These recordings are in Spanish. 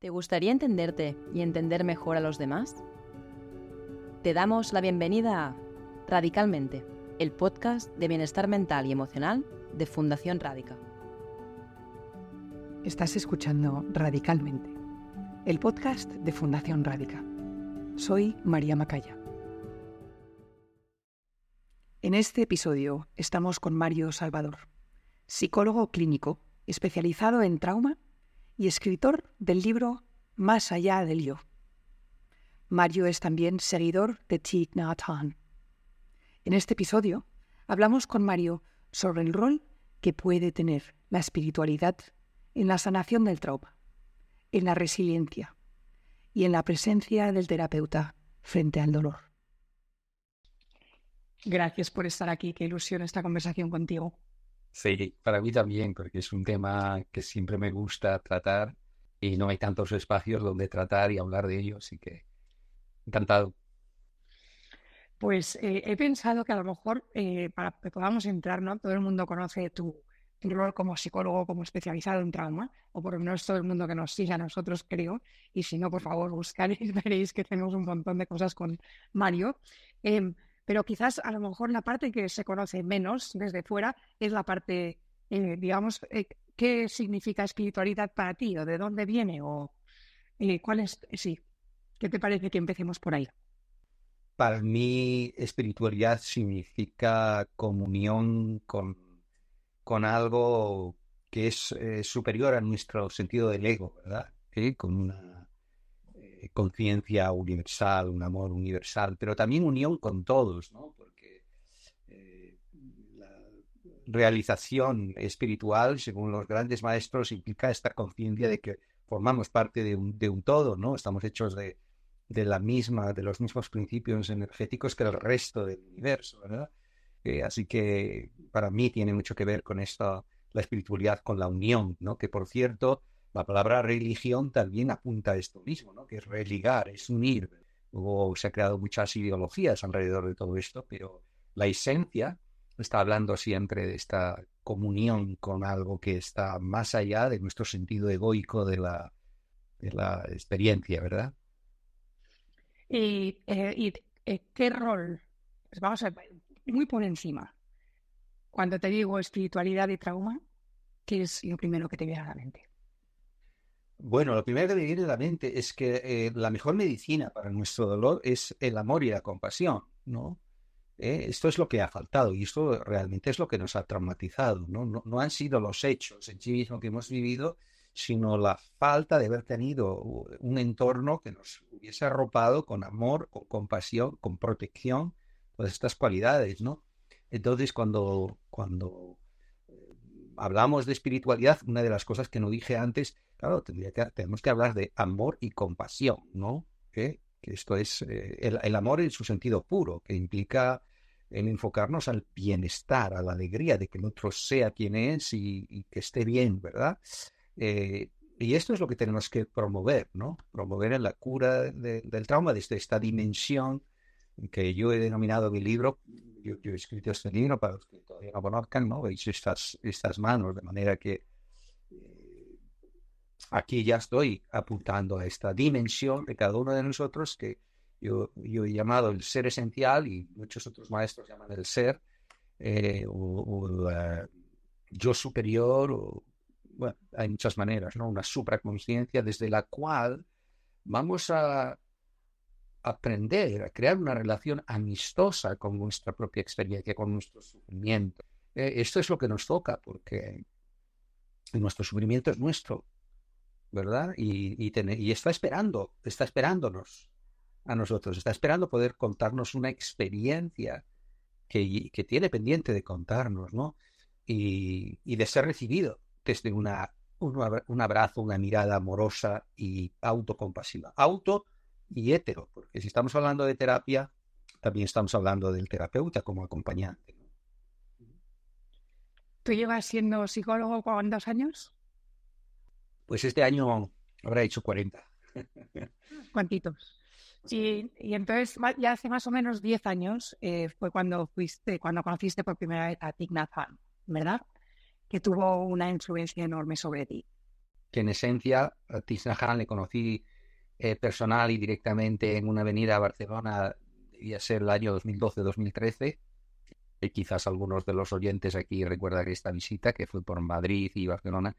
¿Te gustaría entenderte y entender mejor a los demás? Te damos la bienvenida a Radicalmente, el podcast de bienestar mental y emocional de Fundación Radica. Estás escuchando Radicalmente, el podcast de Fundación Radica. Soy María Macaya. En este episodio estamos con Mario Salvador, psicólogo clínico especializado en trauma y escritor del libro Más allá del yo. Mario es también seguidor de Thich Nhat. En este episodio hablamos con Mario sobre el rol que puede tener la espiritualidad en la sanación del trauma, en la resiliencia y en la presencia del terapeuta frente al dolor. Gracias por estar aquí. Qué ilusión esta conversación contigo. Sí, para mí también, porque es un tema que siempre me gusta tratar y no hay tantos espacios donde tratar y hablar de ello, así que encantado. Pues eh, he pensado que a lo mejor eh, para que podamos entrar, ¿no? Todo el mundo conoce tu, rol como psicólogo, como especializado en trauma, o por lo menos todo el mundo que nos sigue a nosotros, creo. Y si no, por favor, buscaréis, veréis que tenemos un montón de cosas con Mario. Em, pero quizás a lo mejor la parte que se conoce menos desde fuera es la parte, eh, digamos, eh, ¿qué significa espiritualidad para ti o de dónde viene o eh, cuál es, sí, ¿qué te parece que empecemos por ahí? Para mí, espiritualidad significa comunión con, con algo que es superior a nuestro sentido del ego, ¿verdad? Con una eh, conciencia universal, un amor universal, pero también unión con todos, ¿no? Porque eh, la realización espiritual, según los grandes maestros, implica esta conciencia de que formamos parte de un, de un todo, ¿no? Estamos hechos de, de, la misma, de los mismos principios energéticos que el resto del universo, ¿verdad? Eh, así que para mí tiene mucho que ver con esto, la espiritualidad, con la unión, ¿no? Que por cierto, la palabra religión también apunta a esto mismo, ¿no? que es religar, es unir. Luego se han creado muchas ideologías alrededor de todo esto, pero la esencia está hablando siempre de esta comunión con algo que está más allá de nuestro sentido egoico de la, de la experiencia, ¿verdad? ¿Y, eh, eh, qué rol? Pues vamos a ver, muy por encima. Cuando te digo espiritualidad y trauma, ¿qué es lo primero que te viene a la mente? Bueno, lo primero que me viene a la mente es que eh, la mejor medicina para nuestro dolor es el amor y la compasión, ¿no? Eh, esto es lo que ha faltado y esto realmente es lo que nos ha traumatizado, ¿no? ¿no? han sido los hechos en sí mismos que hemos vivido, sino la falta de haber tenido un entorno que nos hubiese arropado con amor, con compasión, con protección, todas estas cualidades, ¿no? Entonces, cuando, cuando eh, hablamos de espiritualidad, una de las cosas que no dije antes Claro, tenemos que hablar de amor y compasión, ¿no? Que esto es eh, el, amor en su sentido puro, que implica el enfocarnos al bienestar, a la alegría de que el otro sea quien es y, que esté bien, ¿verdad? Eh, y esto es lo que tenemos que promover, ¿no? Promover en la cura del trauma desde esta dimensión que yo he denominado en mi libro, yo, he escrito este libro para los que todavía no conozcan, ¿no? Veis estas, estas manos, de manera que aquí ya estoy apuntando a esta dimensión de cada uno de nosotros que yo, he llamado el ser esencial y muchos otros maestros llaman el ser eh, o, el yo superior o bueno, hay muchas maneras, ¿no? Una supraconsciencia desde la cual vamos a aprender a crear una relación amistosa con nuestra propia experiencia, con nuestro sufrimiento. Eh, esto es lo que nos toca porque nuestro sufrimiento es nuestro ¿verdad? Y, y, está esperando, está esperándonos a nosotros, está esperando poder contarnos una experiencia que, tiene pendiente de contarnos, ¿no? Y, y de ser recibido desde una, un, abrazo, una mirada amorosa y autocompasiva. Auto y hetero, porque si estamos hablando de terapia, también estamos hablando del terapeuta como acompañante. ¿Tú llevas siendo psicólogo cuántos años? Pues este año habrá hecho 40. ¿Cuántitos? Y, y, entonces, ya hace más o menos 10 años eh, fue cuando fuiste, cuando conociste por primera vez a Thich Nhat ¿verdad? Que tuvo una influencia enorme sobre ti. que en esencia a Tisnahan le conocí eh, personal y directamente en una avenida a Barcelona, debía ser el año 2012-2013, y quizás algunos de los oyentes aquí recuerdan esta visita, que fue por Madrid y Barcelona,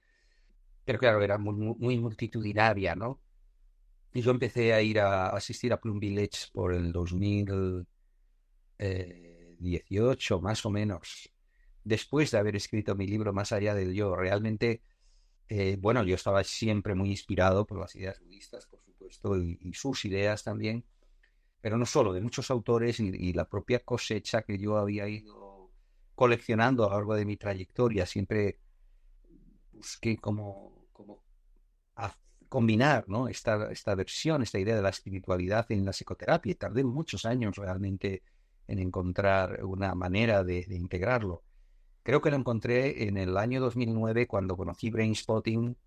pero claro, era muy, muy multitudinaria, ¿no? Y yo empecé a ir a, asistir a Plum Village por el 2018, eh, más o menos, después de haber escrito mi libro Más allá del yo. Realmente, eh, bueno, yo estaba siempre muy inspirado por las ideas budistas, por supuesto, y, sus ideas también, pero no solo, de muchos autores y, la propia cosecha que yo había ido coleccionando a lo largo de mi trayectoria. Siempre busqué como, como combinar ¿no? esta, esta versión, esta idea de la espiritualidad en la psicoterapia. Tardé muchos años realmente en encontrar una manera de, integrarlo. Creo que lo encontré en el año 2009 cuando conocí Brain Spotting,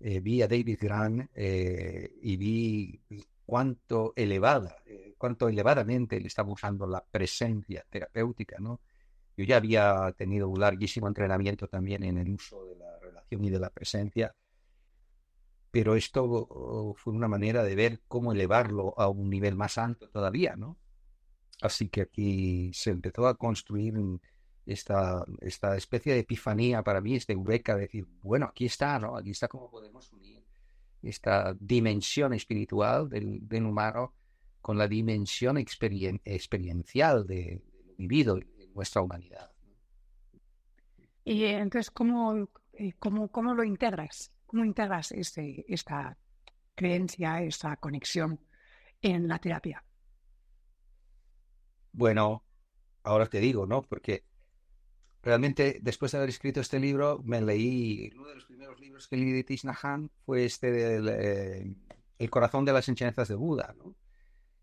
eh, vi a David Grant eh, y vi cuánto elevada, eh, cuánto elevadamente le estaba usando la presencia terapéutica, ¿no? Yo ya había tenido un larguísimo entrenamiento también en el uso de la y de la presencia, pero esto oh, fue una manera de ver cómo elevarlo a un nivel más alto todavía, ¿no? Así que aquí se empezó a construir esta, esta especie de epifanía para mí, este eureka, de decir, bueno, aquí está, ¿no? Aquí está cómo podemos unir esta dimensión espiritual del, humano con la dimensión experiencial de, lo vivido en nuestra humanidad. Y entonces, ¿cómo, cómo, cómo lo integras? ¿Cómo integras este, esta creencia, esta conexión en la terapia? Bueno, ahora te digo, ¿no? Porque realmente después de haber escrito este libro, me leí, uno de los primeros libros que leí de Tishnahan fue este del eh, El corazón de las enseñanzas de Buda, ¿no?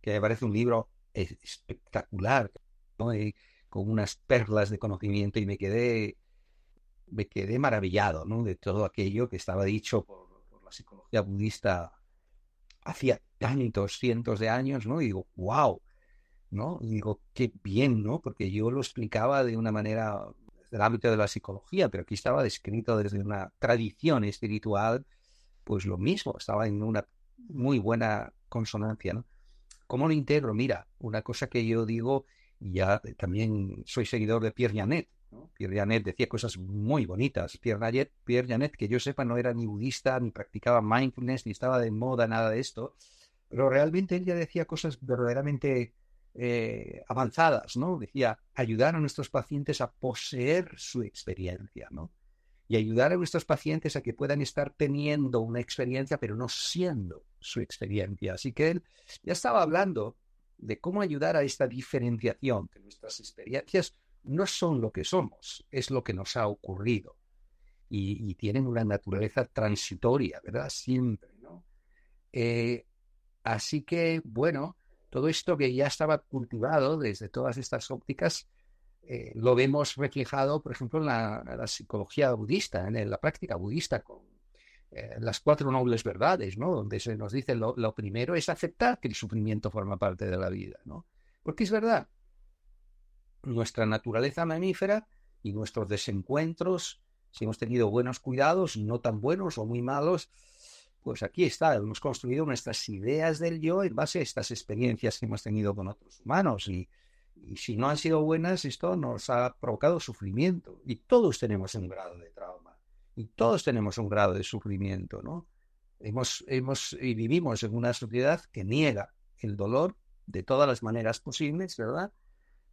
Que me parece un libro espectacular, ¿no? con unas perlas de conocimiento y me quedé me quedé maravillado ¿no? de todo aquello que estaba dicho por, la psicología budista hacía tantos cientos de años, ¿no? Y digo, wow, ¿no? Y digo, qué bien, ¿no? Porque yo lo explicaba de una manera desde el ámbito de la psicología, pero aquí estaba descrito desde una tradición espiritual, pues lo mismo, estaba en una muy buena consonancia, ¿no? ¿Cómo lo integro? Mira, una cosa que yo digo, ya también soy seguidor de Pierre Janet, Pierre Janet decía cosas muy bonitas. Pierre Janet, que yo sepa, no era ni budista, ni practicaba mindfulness, ni estaba de moda, nada de esto, pero realmente él ya decía cosas verdaderamente eh, avanzadas, ¿no? Decía, ayudar a nuestros pacientes a poseer su experiencia, ¿no? Y ayudar a nuestros pacientes a que puedan estar teniendo una experiencia, pero no siendo su experiencia. Así que él ya estaba hablando de cómo ayudar a esta diferenciación, que nuestras experiencias no son lo que somos, es lo que nos ha ocurrido. Y, tienen una naturaleza transitoria, ¿verdad? Siempre, ¿no? Eh, así que, bueno, todo esto que ya estaba cultivado desde todas estas ópticas, eh, lo vemos reflejado, por ejemplo, en la, psicología budista, en la práctica budista, con eh, las cuatro nobles verdades, ¿no? Donde se nos dice lo, lo primero es aceptar que el sufrimiento forma parte de la vida, ¿no? Porque es verdad, nuestra naturaleza mamífera y nuestros desencuentros, si hemos tenido buenos cuidados, no tan buenos o muy malos, pues aquí está, hemos construido nuestras ideas del yo en base a estas experiencias que hemos tenido con otros humanos y, si no han sido buenas, esto nos ha provocado sufrimiento y todos tenemos un grado de trauma y todos tenemos un grado de sufrimiento, ¿no? Hemos, hemos y vivimos en una sociedad que niega el dolor de todas las maneras posibles, ¿verdad?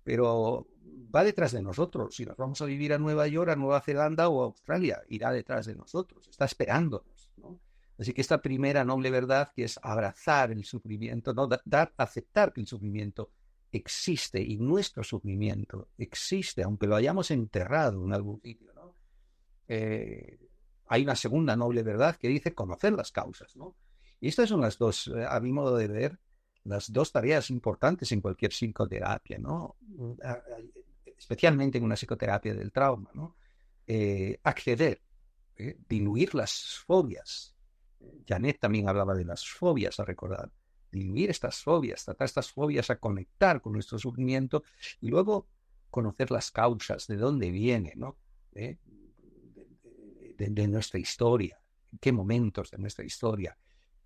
Pero va detrás de nosotros. Si nos vamos a vivir a Nueva York, a Nueva Zelanda o a Australia, irá detrás de nosotros, está esperándonos. ¿no? Así que esta primera noble verdad, que es abrazar el sufrimiento, ¿no? dar, aceptar que el sufrimiento existe y nuestro sufrimiento existe, aunque lo hayamos enterrado en algún sitio. ¿no? Eh, hay una segunda noble verdad que dice conocer las causas. ¿no? Y estas son las dos, eh, a mi modo de ver, las dos tareas importantes en cualquier psicoterapia, ¿no? Especialmente en una psicoterapia del trauma, ¿no? Eh, acceder, ¿eh? diluir las fobias. Janet también hablaba de las fobias, a recordar. Diluir estas fobias, tratar estas fobias a conectar con nuestro sufrimiento y luego conocer las causas, de dónde viene, ¿no? ¿Eh? De, de, nuestra historia. qué momentos de nuestra historia.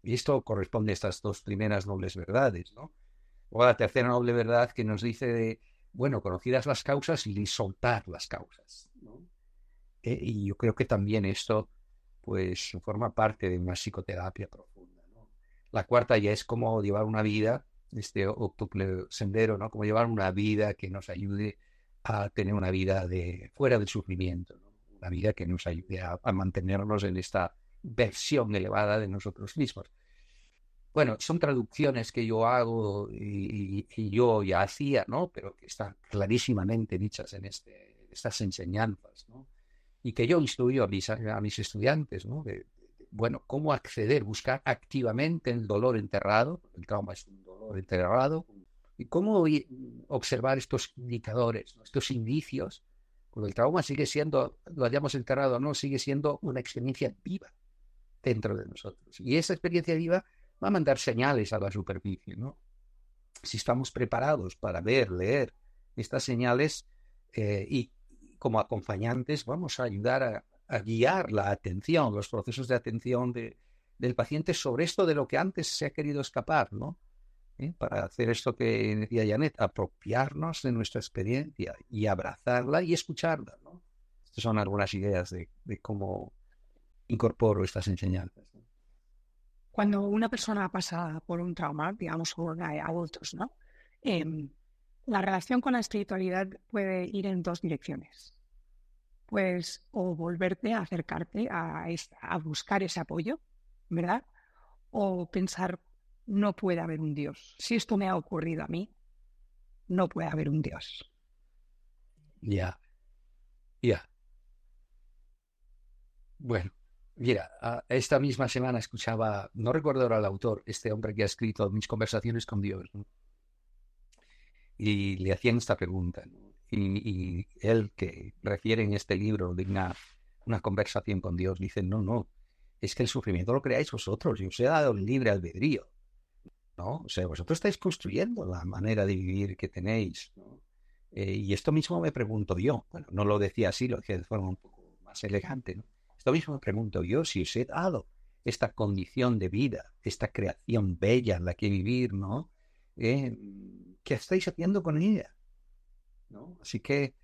Y esto corresponde a estas dos primeras nobles verdades, ¿no? O la tercera noble verdad que nos dice de, bueno, conocidas las causas y soltar las causas, ¿no? Eh, y yo creo que también esto, pues, forma parte de una psicoterapia profunda, ¿no? La cuarta ya es cómo llevar una vida, este octuple sendero, ¿no? Cómo llevar una vida que nos ayude a tener una vida de fuera del sufrimiento, una vida que nos ayude a, mantenernos en esta versión elevada de nosotros mismos. Bueno, son traducciones que yo hago y, yo ya hacía, ¿no? Pero que están clarísimamente dichas en este, estas enseñanzas, ¿no? Y que yo instruyo a mis, a mis estudiantes, ¿no? bueno, cómo acceder, buscar activamente el dolor enterrado, el trauma es un dolor enterrado, y cómo observar estos indicadores, estos indicios, porque el trauma sigue siendo, lo hayamos enterrado o no, sigue siendo una experiencia viva dentro de nosotros. Y esa experiencia viva va a mandar señales a la superficie, ¿no? Si estamos preparados para ver, leer estas señales eh, y como acompañantes vamos a ayudar a, a, guiar la atención, los procesos de atención de, del paciente sobre esto de lo que antes se ha querido escapar, ¿no? ¿eh? para hacer esto que decía Janet, apropiarnos de nuestra experiencia y abrazarla y escucharla. ¿no? Estas son algunas ideas de, cómo incorporo estas enseñanzas. Cuando una persona pasa por un trauma, digamos, por adultos, ¿no? Em, la relación con la espiritualidad puede ir en dos direcciones. Pues o volverte a acercarte a, a buscar ese apoyo, ¿verdad? O pensar no puede haber un Dios. Si esto me ha ocurrido a mí, no puede haber un Dios. Ya, ya. Bueno, mira, esta misma semana escuchaba, no recuerdo ahora el autor, este hombre que ha escrito Mis conversaciones con Dios, y le hacían esta pregunta. Y, él, que refiere en este libro de una, una conversación con Dios, dice, no, no, es que el sufrimiento lo creáis vosotros, y os he dado el libre albedrío. ¿no? O sea, vosotros estáis construyendo la manera de vivir que tenéis, eh, y esto mismo me pregunto yo, bueno, no lo decía así, lo decía de forma un poco más elegante, ¿no? Esto mismo me pregunto yo, si os he dado esta condición de vida, esta creación bella en la que vivir, ¿no? Eh, ¿Qué estáis haciendo con ella? ¿No? Así que,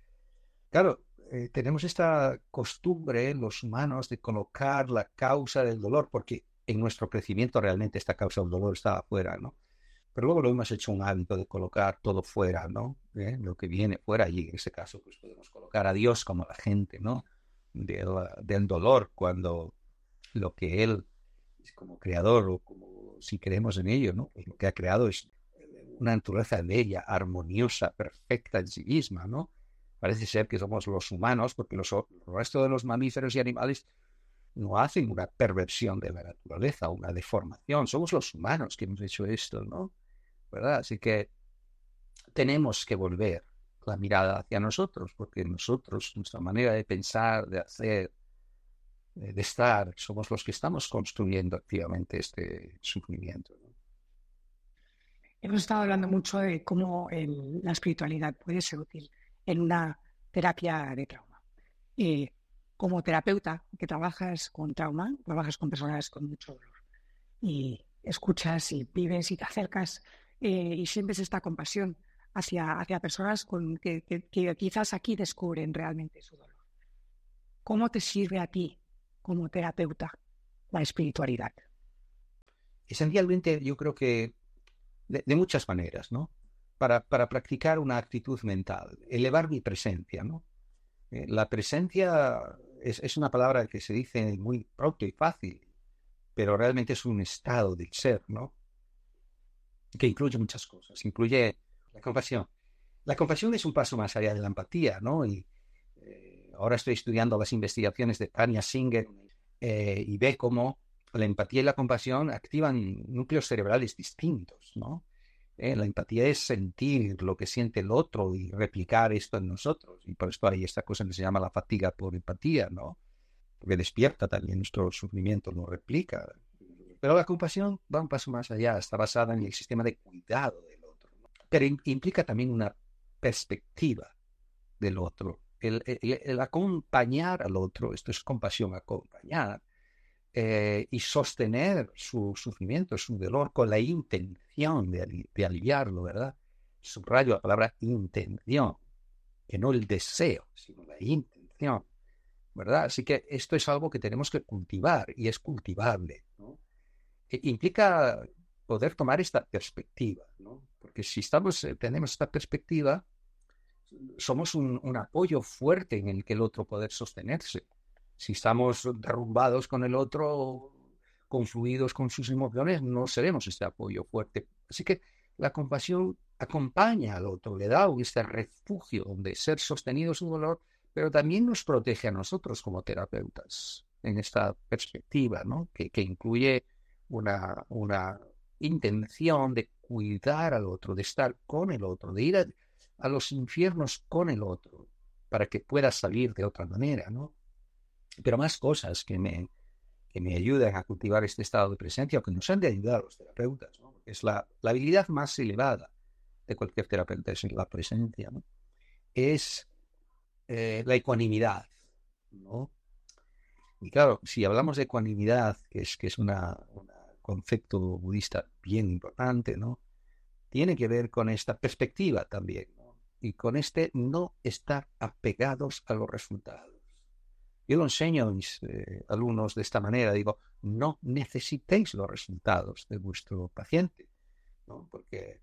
claro, eh, tenemos esta costumbre, los humanos, de colocar la causa del dolor, porque en nuestro crecimiento realmente esta causa del dolor estaba afuera, ¿no? Pero luego lo hemos hecho un hábito de colocar todo fuera, ¿no? ¿Eh? Lo que viene fuera y en ese caso pues podemos colocar a Dios como la gente, ¿no? Del, dolor cuando lo que Él como creador o como si creemos en ello, ¿no? Pues lo que ha creado es una naturaleza bella, armoniosa, perfecta en sí misma, ¿no? Parece ser que somos los humanos, porque los, el resto de los mamíferos y animales no hacen una perversión de la naturaleza, una deformación. Somos los humanos que hemos hecho esto, ¿no? ¿Verdad? Así que tenemos que volver la mirada hacia nosotros, porque nosotros, nuestra manera de pensar, de hacer, de estar, somos los que estamos construyendo activamente este sufrimiento. Hemos estado hablando mucho de cómo la espiritualidad puede ser útil en una terapia de trauma. Eh, como terapeuta que trabajas con trauma, trabajas con personas con mucho dolor y escuchas y vives y te acercas eh, y sientes esta compasión hacia, hacia personas con, que, quizás aquí descubren realmente su dolor. ¿Cómo te sirve a ti como terapeuta la espiritualidad? Esencialmente yo creo que de, de muchas maneras, ¿no? Para, para, practicar una actitud mental, elevar mi presencia, ¿no? Eh, la presencia es, una palabra que se dice muy pronto y fácil, pero realmente es un estado del ser, ¿no? Que incluye muchas cosas. Incluye la compasión. La compasión es un paso más allá de la empatía, ¿no? Y eh, ahora estoy estudiando las investigaciones de Tanya Singer eh, y ve cómo la empatía y la compasión activan núcleos cerebrales distintos, ¿no? Eh, la empatía es sentir lo que siente el otro y replicar esto en nosotros. Y por esto hay esta cosa que se llama la fatiga por empatía, ¿no? Porque despierta también nuestro sufrimiento, lo replica. Pero la compasión va un paso más allá, está basada en el sistema de cuidado. Pero implica también una perspectiva del otro. El, el, acompañar al otro, esto es compasión acompañar, eh, y sostener su sufrimiento, su dolor con la intención de, de aliviarlo, ¿verdad? Subrayo la palabra intención, que no el deseo, sino la intención, ¿verdad? Así que esto es algo que tenemos que cultivar y es cultivable, ¿no? E implica poder tomar esta perspectiva, ¿no? Porque si estamos, eh, tenemos esta perspectiva, somos un, un, apoyo fuerte en el que el otro poder sostenerse. Si estamos derrumbados con el otro, confluidos con sus emociones, no seremos este apoyo fuerte. Así que la compasión acompaña al otro, le da este refugio donde ser sostenido su dolor, pero también nos protege a nosotros como terapeutas en esta perspectiva, ¿no? que, que incluye una, una intención de cuidar al otro, de estar con el otro, de ir a, los infiernos con el otro, para que pueda salir de otra manera, ¿no? Pero más cosas que me, que me ayudan a cultivar este estado de presencia o que nos han de ayudar los terapeutas, ¿no? Es la, la habilidad más elevada de cualquier terapeuta, es la presencia. Es eh, la ecuanimidad, ¿no? Y claro, si hablamos de ecuanimidad, que es, que es un concepto budista bien importante, ¿no? Tiene que ver con esta perspectiva también, ¿no? y con este no estar apegados a los resultados. Yo lo enseño a mis eh, alumnos de esta manera, digo, no necesitéis los resultados de vuestro paciente, ¿no? porque,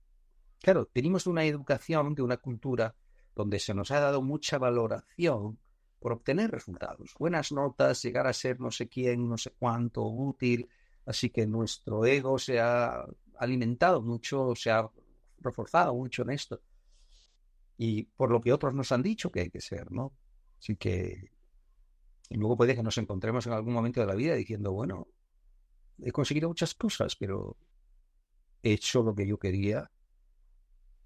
claro, tenemos una educación, de una cultura donde se nos ha dado mucha valoración por obtener resultados, buenas notas, llegar a ser no sé quién, no sé cuánto, útil, así que nuestro ego se ha alimentado mucho, se ha reforzado mucho en esto y por lo que otros nos han dicho que hay que ser, ¿no? Así que y luego puede que nos encontremos en algún momento de la vida diciendo, bueno, he conseguido muchas cosas, pero he hecho lo que yo quería,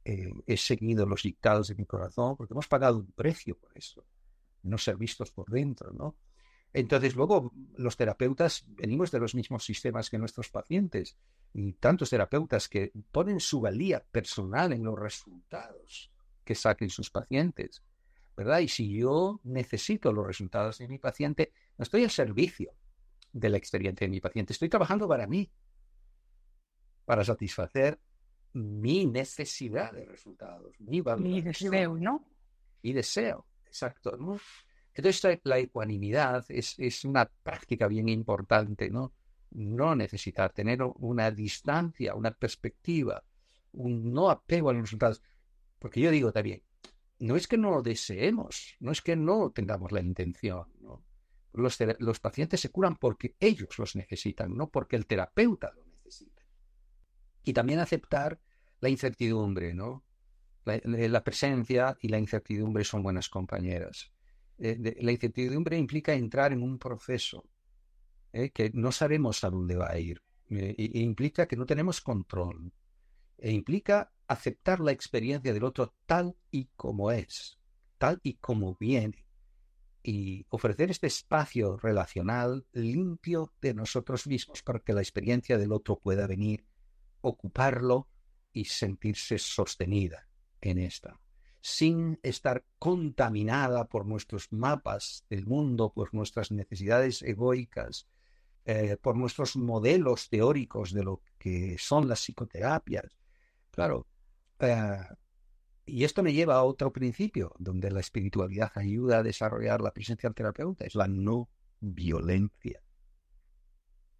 eh, he seguido los dictados de mi corazón, porque hemos pagado un precio por eso, no ser vistos por dentro, ¿no? Entonces, luego los terapeutas venimos de los mismos sistemas que nuestros pacientes y tantos terapeutas que ponen su valía personal en los resultados que saquen sus pacientes, ¿verdad? Y si yo necesito los resultados de mi paciente, no estoy al servicio de la experiencia de mi paciente, estoy trabajando para mí, para satisfacer mi necesidad de resultados, mi Mi deseo, ¿no? Mi deseo, exacto, ¿no? Entonces la ecuanimidad es, es una práctica bien importante, ¿no? No necesitar tener una distancia, una perspectiva, un no apego a los resultados. Porque yo digo también, no es que no lo deseemos, no es que no tengamos la intención. ¿no? Los, pacientes se curan porque ellos los necesitan, no porque el terapeuta lo necesita. Y también aceptar la incertidumbre, ¿no? La presencia y la incertidumbre son buenas compañeras. Eh, la incertidumbre implica entrar en un proceso eh, que no sabemos a dónde va a ir. Eh, implica que no tenemos control. E implica aceptar la experiencia del otro tal y como es, tal y como viene, y ofrecer este espacio relacional limpio de nosotros mismos para que la experiencia del otro pueda venir, ocuparlo y sentirse sostenida en esta, sin estar contaminada por nuestros mapas del mundo, por nuestras necesidades egoicas, eh, por nuestros modelos teóricos de lo que son las psicoterapias. Claro, eh, y esto me lleva a otro principio, donde la espiritualidad ayuda a desarrollar la presencia del terapeuta, es la no violencia.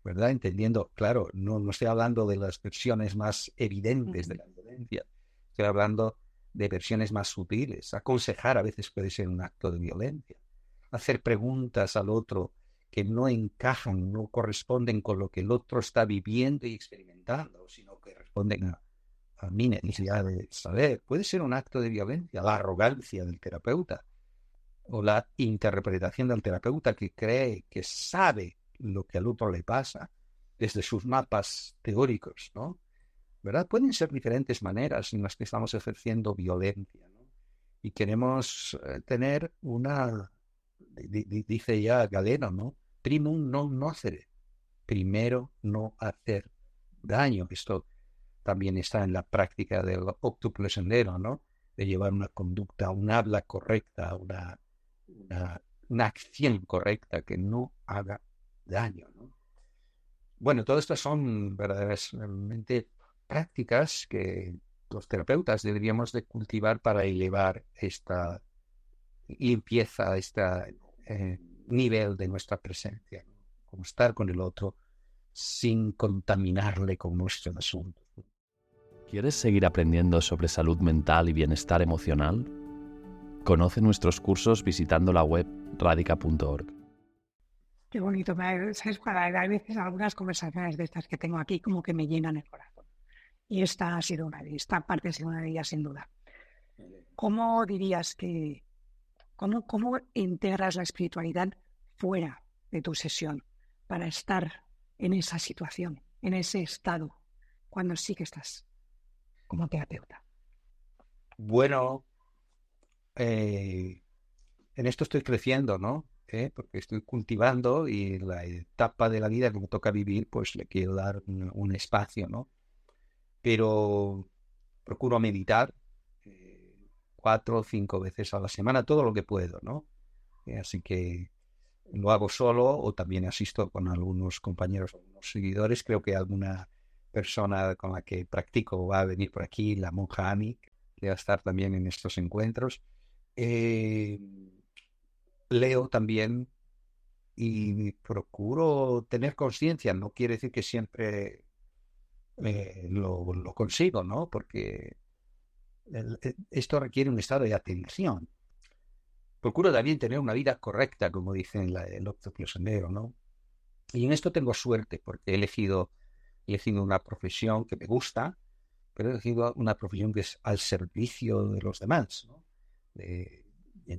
¿Verdad? Entendiendo, claro, no, no estoy hablando de las versiones más evidentes de la violencia, estoy hablando de versiones más sutiles. Aconsejar a veces puede ser un acto de violencia. Hacer preguntas al otro que no encajan, no corresponden con lo que el otro está viviendo y experimentando, sino que responden a a mi necesidad de saber, puede ser un acto de violencia, la arrogancia del terapeuta o la interpretación del terapeuta que cree que sabe lo que al otro le pasa desde sus mapas teóricos, ¿no? ¿Verdad? Pueden ser diferentes maneras en las que estamos ejerciendo violencia. Y queremos eh, tener una, dice ya Galeno, ¿no? Primum non nocere, primero no hacer daño. Esto también está en la práctica del octuple sendero, ¿no? De llevar una conducta, un habla correcta, una, una, acción correcta que no haga daño, ¿no? bueno, todas estas son verdaderamente prácticas que los terapeutas deberíamos de cultivar para elevar esta limpieza, este nivel de nuestra presencia, como estar con el otro sin contaminarle con nuestros asuntos. ¿Quieres seguir aprendiendo sobre salud mental y bienestar emocional? Conoce nuestros cursos visitando la web radica.org. Qué bonito, ¿sabes? Hay veces algunas conversaciones de estas que tengo aquí como que me llenan el corazón. Y esta ha sido una de esta parte ha sido una de ellas sin duda. ¿Cómo dirías que, cómo, cómo integras la espiritualidad fuera de tu sesión para estar en esa situación, en ese estado, cuando sí que estás como terapeuta? Bueno, eh, en esto estoy creciendo, ¿no? ¿Eh? Porque estoy cultivando y la etapa de la vida que me toca vivir, pues le quiero dar un espacio, ¿no? Pero procuro meditar eh, cuatro o cinco veces a la semana, todo lo que puedo, ¿no? Eh, así que lo hago solo o también asisto con algunos compañeros, algunos seguidores. Creo que alguna persona con la que practico va a venir por aquí, la monja Ami, que va a estar también en estos encuentros. Eh, leo también y procuro tener conciencia. No quiere decir que siempre eh, lo, consigo, ¿no? Porque e, esto requiere un estado de atención. Procuro también tener una vida correcta, como dice en la, el Octopio Sendero, ¿no? Y en esto tengo suerte, porque he elegido, he elegido una profesión que me gusta, pero he elegido una profesión que es al servicio de los demás, ¿no?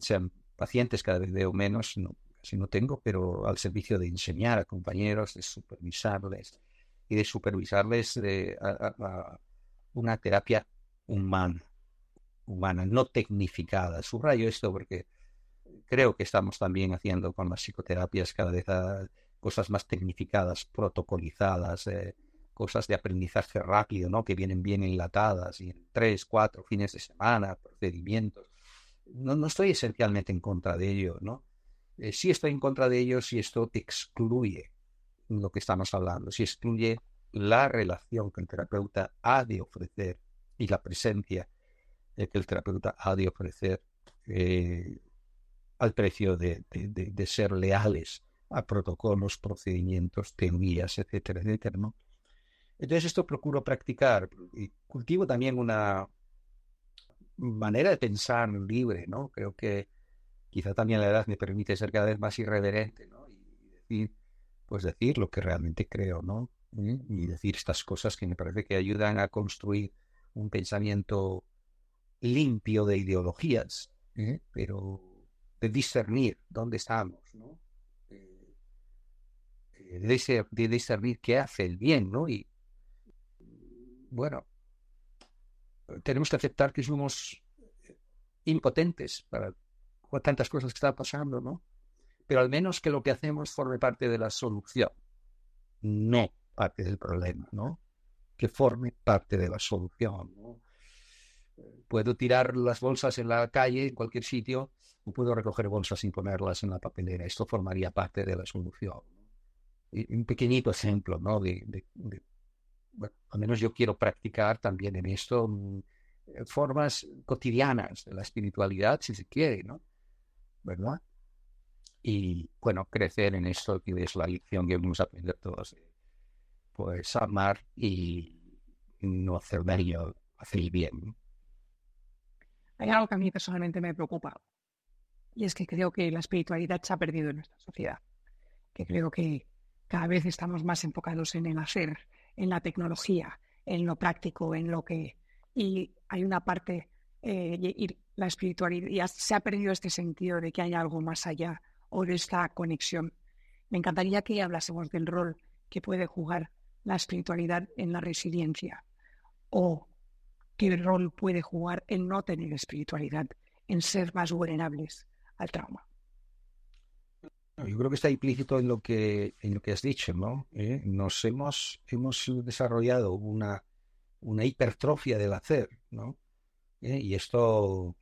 Sean pacientes, cada vez veo menos, no, casi no tengo, pero al servicio de enseñar a compañeros, de supervisarles, y de supervisarles de, una terapia humana, humana, no tecnificada. Subrayo esto porque creo que estamos también haciendo con las psicoterapias cada vez cosas más tecnificadas, protocolizadas, eh, cosas de aprendizaje rápido, ¿no? Que vienen bien enlatadas y en tres, cuatro fines de semana, procedimientos. No, no estoy esencialmente en contra de ello, ¿no? Eh, sí estoy en contra de ello si esto te excluye lo que estamos hablando, si excluye la relación que el terapeuta ha de ofrecer y la presencia que el terapeuta ha de ofrecer eh, al precio de, ser leales a protocolos, procedimientos, teorías, etcétera, etcétera, ¿no? Entonces esto procuro practicar y cultivo también una manera de pensar libre, ¿no? Creo que quizá también la edad me permite ser cada vez más irreverente, ¿no? Y decir, pues decir lo que realmente creo, ¿no? Y decir estas cosas que me parece que ayudan a construir un pensamiento limpio de ideologías, ¿eh? pero de discernir dónde estamos, ¿no? Eh, de, de, discernir qué hace el bien, ¿no? Y bueno, tenemos que aceptar que somos impotentes para tantas cosas que están pasando, ¿no? Pero al menos que lo que hacemos forme parte de la solución, no parte del problema, ¿no? Que forme parte de la solución. Puedo tirar las bolsas en la calle, en cualquier sitio, o puedo recoger bolsas sin ponerlas en la papelera. Esto formaría parte de la solución. un pequeñito ejemplo, ¿no? De, bueno, al menos yo quiero practicar también en esto mm, formas cotidianas de la espiritualidad, si se quiere, ¿no? ¿Verdad? Y bueno, crecer en esto que es la lección que vamos a aprender todos. Pues amar y no hacer daño, hacer el bien. Hay algo que a mí personalmente me preocupa y es que creo que la espiritualidad se ha perdido en nuestra sociedad, que creo que cada vez estamos más enfocados en el hacer, en la tecnología, en lo práctico, en lo que... Y hay una parte, eh, la espiritualidad, se ha perdido este sentido de que hay algo más allá o esta conexión. Me encantaría que hablásemos del rol que puede jugar la espiritualidad en la resiliencia o qué rol puede jugar el no tener espiritualidad en ser más vulnerables al trauma. Yo creo que está implícito en lo que, en lo que has dicho, ¿no? Eh, nos hemos, hemos desarrollado una, una hipertrofia del hacer, ¿no? Eh, y esto,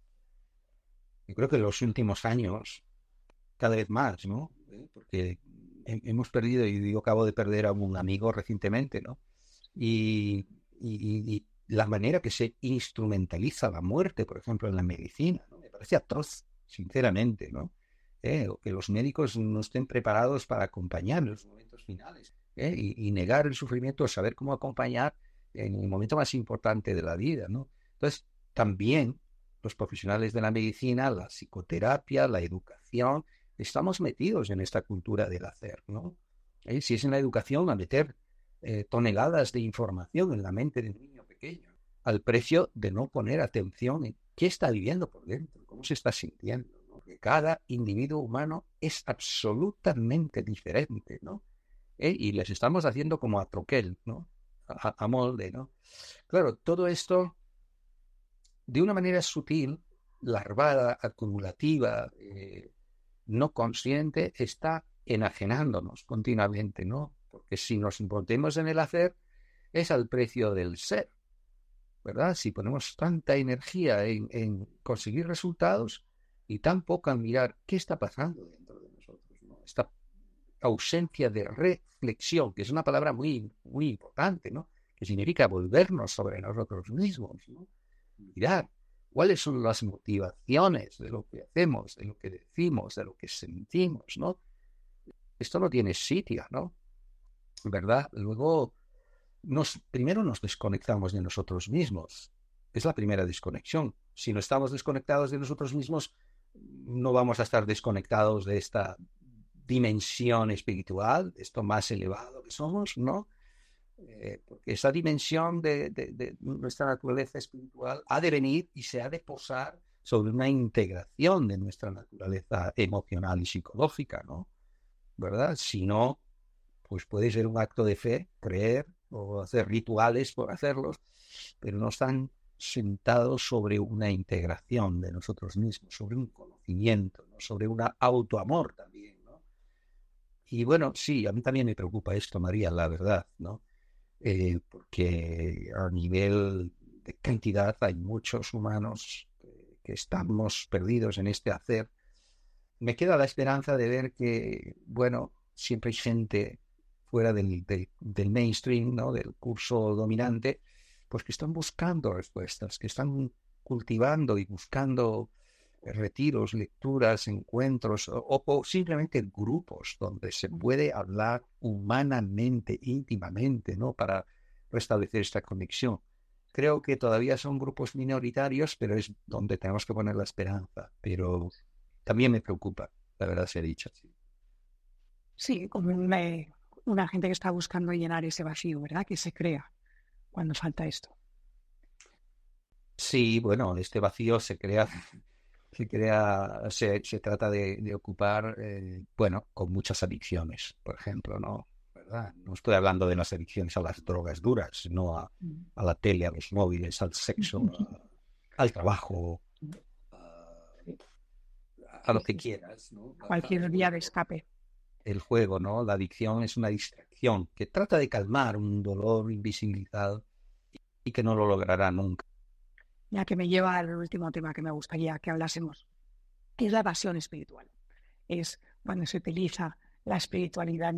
yo creo que en los últimos años cada vez más, ¿no? Porque hemos perdido, y digo, acabo de perder a un amigo recientemente, ¿no? Y, y, la manera que se instrumentaliza la muerte, por ejemplo, en la medicina, ¿no? me parece atroz, sinceramente, ¿no? Eh, que los médicos no estén preparados para acompañar en los momentos finales ¿eh? y, negar el sufrimiento, saber cómo acompañar en el momento más importante de la vida, ¿no? Entonces, también los profesionales de la medicina, la psicoterapia, la educación, estamos metidos en esta cultura del hacer, ¿no? ¿Eh? Si es en la educación, a meter eh, toneladas de información en la mente de un niño pequeño, al precio de no poner atención en qué está viviendo por dentro, cómo se está sintiendo, Porque cada individuo humano es absolutamente diferente, ¿no? ¿Eh? Y les estamos haciendo como a troquel, ¿no? A, molde, ¿no? Claro, todo esto, de una manera sutil, larvada, acumulativa, no consciente está enajenándonos continuamente, ¿no? Porque si nos importemos en el hacer, es al precio del ser, ¿verdad? Si ponemos tanta energía en, conseguir resultados y tan poca en mirar qué está pasando dentro de nosotros, ¿no? Esta ausencia de reflexión, que es una palabra muy, muy importante, ¿no? Que significa volvernos sobre nosotros mismos, ¿no? Mirar cuáles son las motivaciones de lo que hacemos, de lo que decimos, de lo que sentimos, ¿no? Esto no tiene sitio, ¿no? ¿Verdad? Luego, primero nos desconectamos de nosotros mismos. Es la primera desconexión. Si no estamos desconectados de nosotros mismos, no vamos a estar desconectados de esta dimensión espiritual, de esto más elevado que somos, ¿no? Eh, porque esa dimensión de, nuestra naturaleza espiritual ha de venir y se ha de posar sobre una integración de nuestra naturaleza emocional y psicológica, ¿no? ¿Verdad? Si no, pues puede ser un acto de fe, creer o hacer rituales por hacerlos, pero no están sentados sobre una integración de nosotros mismos, sobre un conocimiento, sobre un autoamor también, ¿no? Y bueno, sí, a mí también me preocupa esto, María, la verdad, ¿no? Eh, porque a nivel de cantidad hay muchos humanos que estamos perdidos en este hacer. Me queda la esperanza de ver que, bueno, siempre hay gente fuera del, del mainstream, ¿no? del curso dominante, pues que están buscando respuestas, que están cultivando y buscando retiros, lecturas, encuentros o, simplemente grupos donde se puede hablar humanamente, íntimamente, ¿no? Para restablecer esta conexión. Creo que todavía son grupos minoritarios, pero es donde tenemos que poner la esperanza. Pero también me preocupa, la verdad se ha dicho. Sí, como una gente que está buscando llenar ese vacío, ¿verdad? Que se crea cuando falta esto. Sí, bueno, este vacío se crea se crea, se, se trata de, ocupar, eh, bueno, con muchas adicciones, por ejemplo, ¿no? ¿verdad? No estoy hablando de las adicciones a las drogas duras, no a, mm. a la tele, a los móviles, al sexo, al trabajo, a, lo que quieras, ¿no? Cualquier vía de escape. El juego, ¿no? La adicción es una distracción que trata de calmar un dolor invisibilizado y que no lo logrará nunca ya que me lleva al último tema que me gustaría que hablásemos, es la evasión espiritual. Es cuando se utiliza la espiritualidad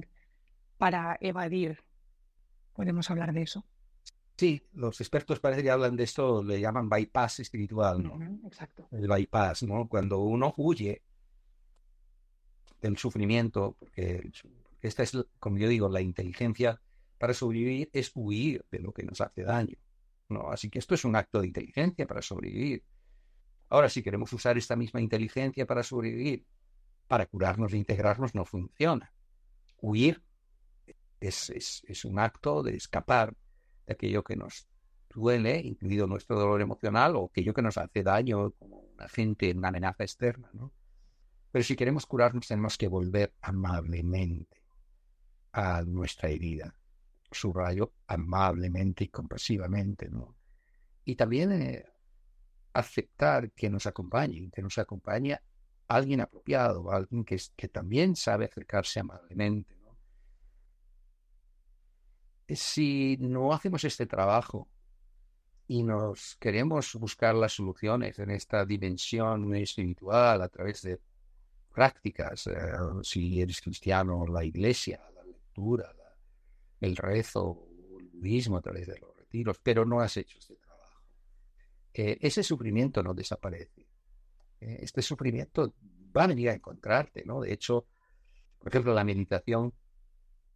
para evadir. ¿Podemos hablar de eso? Sí, los expertos parece que hablan de esto, le llaman bypass espiritual, ¿no? exacto. El bypass, ¿no? Cuando uno huye del sufrimiento, porque esta es, como yo digo, la inteligencia para sobrevivir es huir de lo que nos hace daño. ¿No? Así que esto es un acto de inteligencia para sobrevivir. Ahora, si queremos usar esta misma inteligencia para sobrevivir, para curarnos e integrarnos, no funciona. Huir es, es, un acto de escapar de aquello que nos duele, incluido nuestro dolor emocional, o aquello que nos hace daño como un agente, una amenaza externa, ¿no? Pero si queremos curarnos, tenemos que volver amablemente a nuestra herida, subrayo, amablemente y compasivamente, ¿no? Y también eh, aceptar que nos acompañe, que nos acompañe alguien apropiado, alguien que, que también sabe acercarse amablemente. Si no hacemos este trabajo y nos queremos buscar las soluciones en esta dimensión espiritual a través de prácticas, eh, si eres cristiano, la iglesia, la lectura, el rezo, el budismo a través de los retiros, pero no has hecho este trabajo. Eh, ese sufrimiento no desaparece. Eh, este sufrimiento va a venir a encontrarte, ¿no? De hecho, por ejemplo, la meditación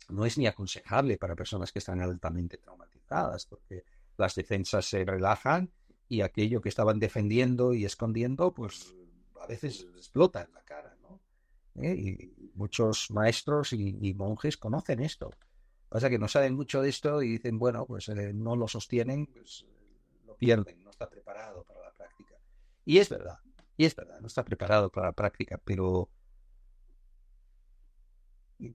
no es ni aconsejable para personas que están altamente traumatizadas, porque las defensas se relajan y aquello que estaban defendiendo y escondiendo, pues a veces explota en la cara, ¿no? ¿Eh? Y muchos maestros y, monjes conocen esto. Pasa que no saben mucho de esto y dicen, bueno, pues eh, no lo sostienen, pues lo pierden, no está preparado para la práctica. Y es verdad, y es verdad, no está preparado para la práctica, pero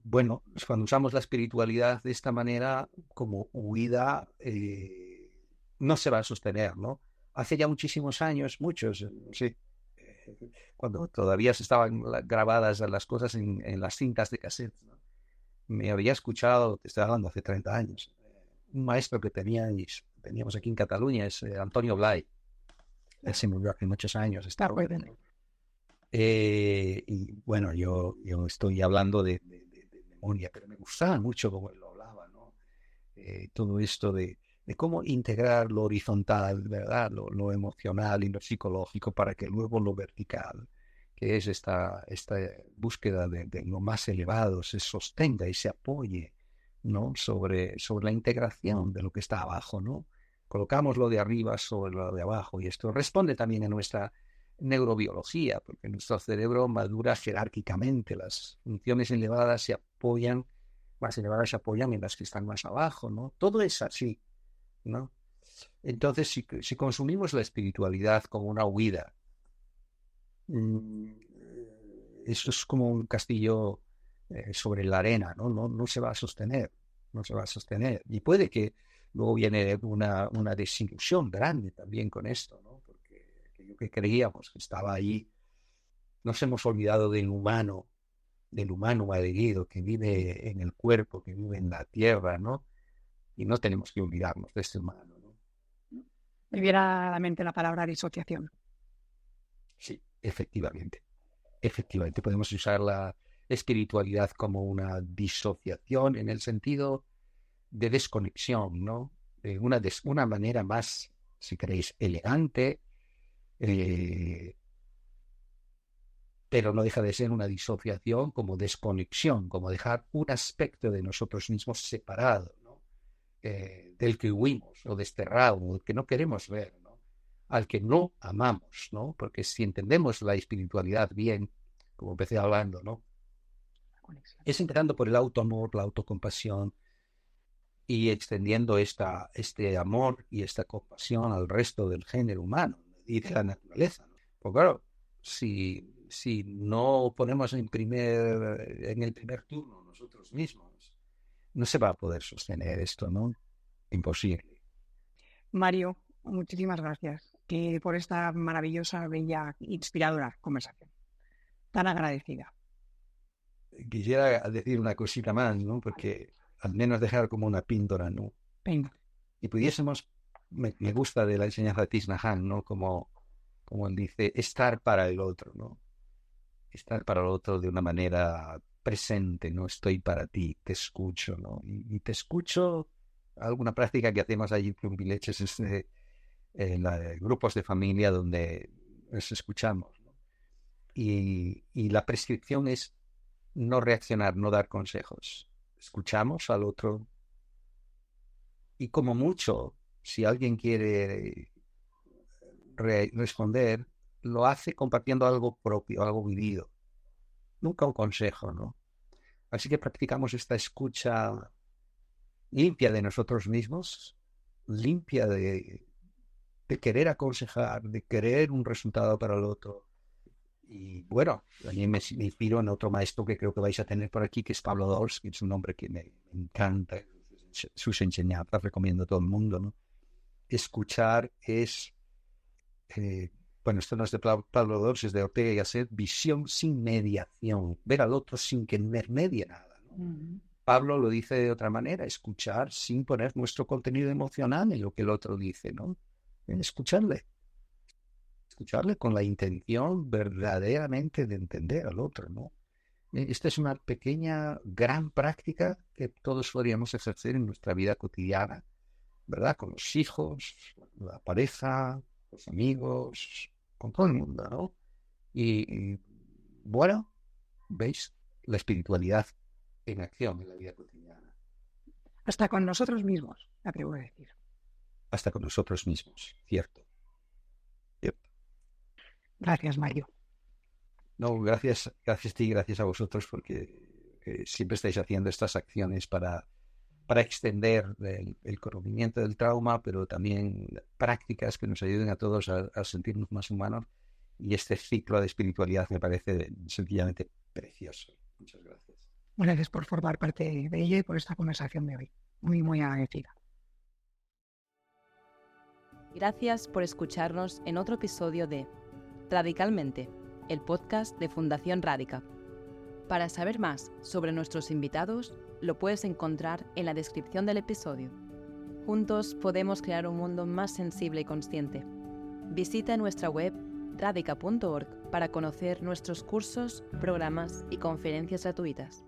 bueno, cuando usamos la espiritualidad de esta manera como huida, eh, no se va a sostener, ¿no? Hace ya muchísimos años, muchos, eh, sí, eh, cuando todavía se estaban grabadas las cosas en, las cintas de cassette, me había escuchado, te estoy hablando hace 30 años, un maestro que teníais, teníamos aquí en Cataluña, es Antonio Blay. Él se murió hace muchos años. Está bueno. y bueno, yo, yo estoy hablando de pero me gustaba mucho cómo él lo hablaba, ¿no? Eh, todo esto de, cómo integrar lo horizontal, ¿verdad? Lo, emocional y lo psicológico para que luego lo vertical, que es esta, esta búsqueda de, lo más elevado, se sostenga y se apoye, ¿no? Sobre, sobre la integración de lo que está abajo, ¿no? Colocamos lo de arriba sobre lo de abajo y esto responde también a nuestra neurobiología, porque nuestro cerebro madura jerárquicamente, las funciones elevadas se apoyan, más elevadas se apoyan en las que están más abajo, ¿no? Todo es así, ¿no? Entonces, si, si consumimos la espiritualidad como una huida, mm, eso es como un castillo eh, sobre la arena, ¿no? ¿no? No se va a sostener, no se va a sostener. Y puede que luego viene una, una desilusión grande también con esto, ¿no? que creíamos que estaba ahí, nos hemos olvidado del humano, del humano malherido que vive en el cuerpo, que vive en la tierra, ¿no? Y no tenemos que olvidarnos de este humano, ¿no? Me viera a la mente la palabra disociación. Efectivamente. Efectivamente, podemos usar la espiritualidad como una disociación en el sentido de desconexión, ¿no? De una, de una manera más, si queréis, elegante, eh, pero no deja de ser una disociación como desconexión, como dejar un aspecto de nosotros mismos separado, eh, del que huimos o desterrado, que no queremos ver, al que no amamos, ¿no? porque si entendemos la espiritualidad bien, como empecé hablando, ¿no? es entrando por el autoamor, la autocompasión y extendiendo esta, este amor y esta compasión al resto del género humano y de la naturaleza. Pues claro, si, si no ponemos en, primer, en el primer turno nosotros mismos, no se va a poder sostener esto, ¿no? Imposible. Mario, muchísimas gracias que por esta maravillosa, bella, inspiradora conversación. Tan agradecida. Quisiera decir una cosita más, ¿no? Porque al menos dejar como una píldora, ¿no? Y pudiésemos me, gusta de la enseñanza de Tisnahan, ¿no? Como, como él dice, estar para el otro, ¿no? Estar para el otro de una manera presente, no estoy para ti, te escucho, ¿no? Y, te escucho, alguna práctica que hacemos allí en Vileches es en grupos de familia donde nos escuchamos, y la prescripción es no reaccionar, no dar consejos. Escuchamos al otro y como mucho si alguien quiere responder, lo hace compartiendo algo propio, algo vivido. Nunca un consejo, ¿no? Así que practicamos esta escucha limpia de nosotros mismos, limpia de, querer aconsejar, de querer un resultado para el otro. Y bueno, también me, inspiro en otro maestro que creo que vais a tener por aquí, que es Pablo Dors, que es un hombre que me, me encanta, sus enseñanzas, recomiendo a todo el mundo, ¿no? escuchar es, eh, bueno, esto no es de Pablo Dors, es de Ortega y Gasset, visión sin mediación, ver al otro sin que medie nada. Pablo lo dice de otra manera, escuchar sin poner nuestro contenido emocional en lo que el otro dice, ¿no? Escucharle. escucharle con la intención verdaderamente de entender al otro, ¿no? Eh, esta es una pequeña, gran práctica que todos podríamos ejercer en nuestra vida cotidiana, ¿verdad? Con los hijos, la pareja, los amigos, con todo el mundo, ¿no? Y, bueno, veis la espiritualidad en acción en la vida cotidiana. Hasta con nosotros mismos, atrevo a decir. Hasta con nosotros mismos, cierto. Gracias, Mario. No, gracias, gracias a ti, gracias a vosotros, porque eh, siempre estáis haciendo estas acciones para, para extender el, conocimiento del trauma, pero también prácticas que nos ayuden a todos a, sentirnos más humanos. Y este ciclo de espiritualidad me parece sencillamente precioso. Muchas gracias. Gracias por formar parte de ella y por esta conversación de hoy. Muy, muy agradecida. Gracias por escucharnos en otro episodio de Radicalmente, el podcast de Fundación Radica. Para saber más sobre nuestros invitados, lo puedes encontrar en la descripción del episodio. Juntos podemos crear un mundo más sensible y consciente. Visita nuestra web radica.org para conocer nuestros cursos, programas y conferencias gratuitas.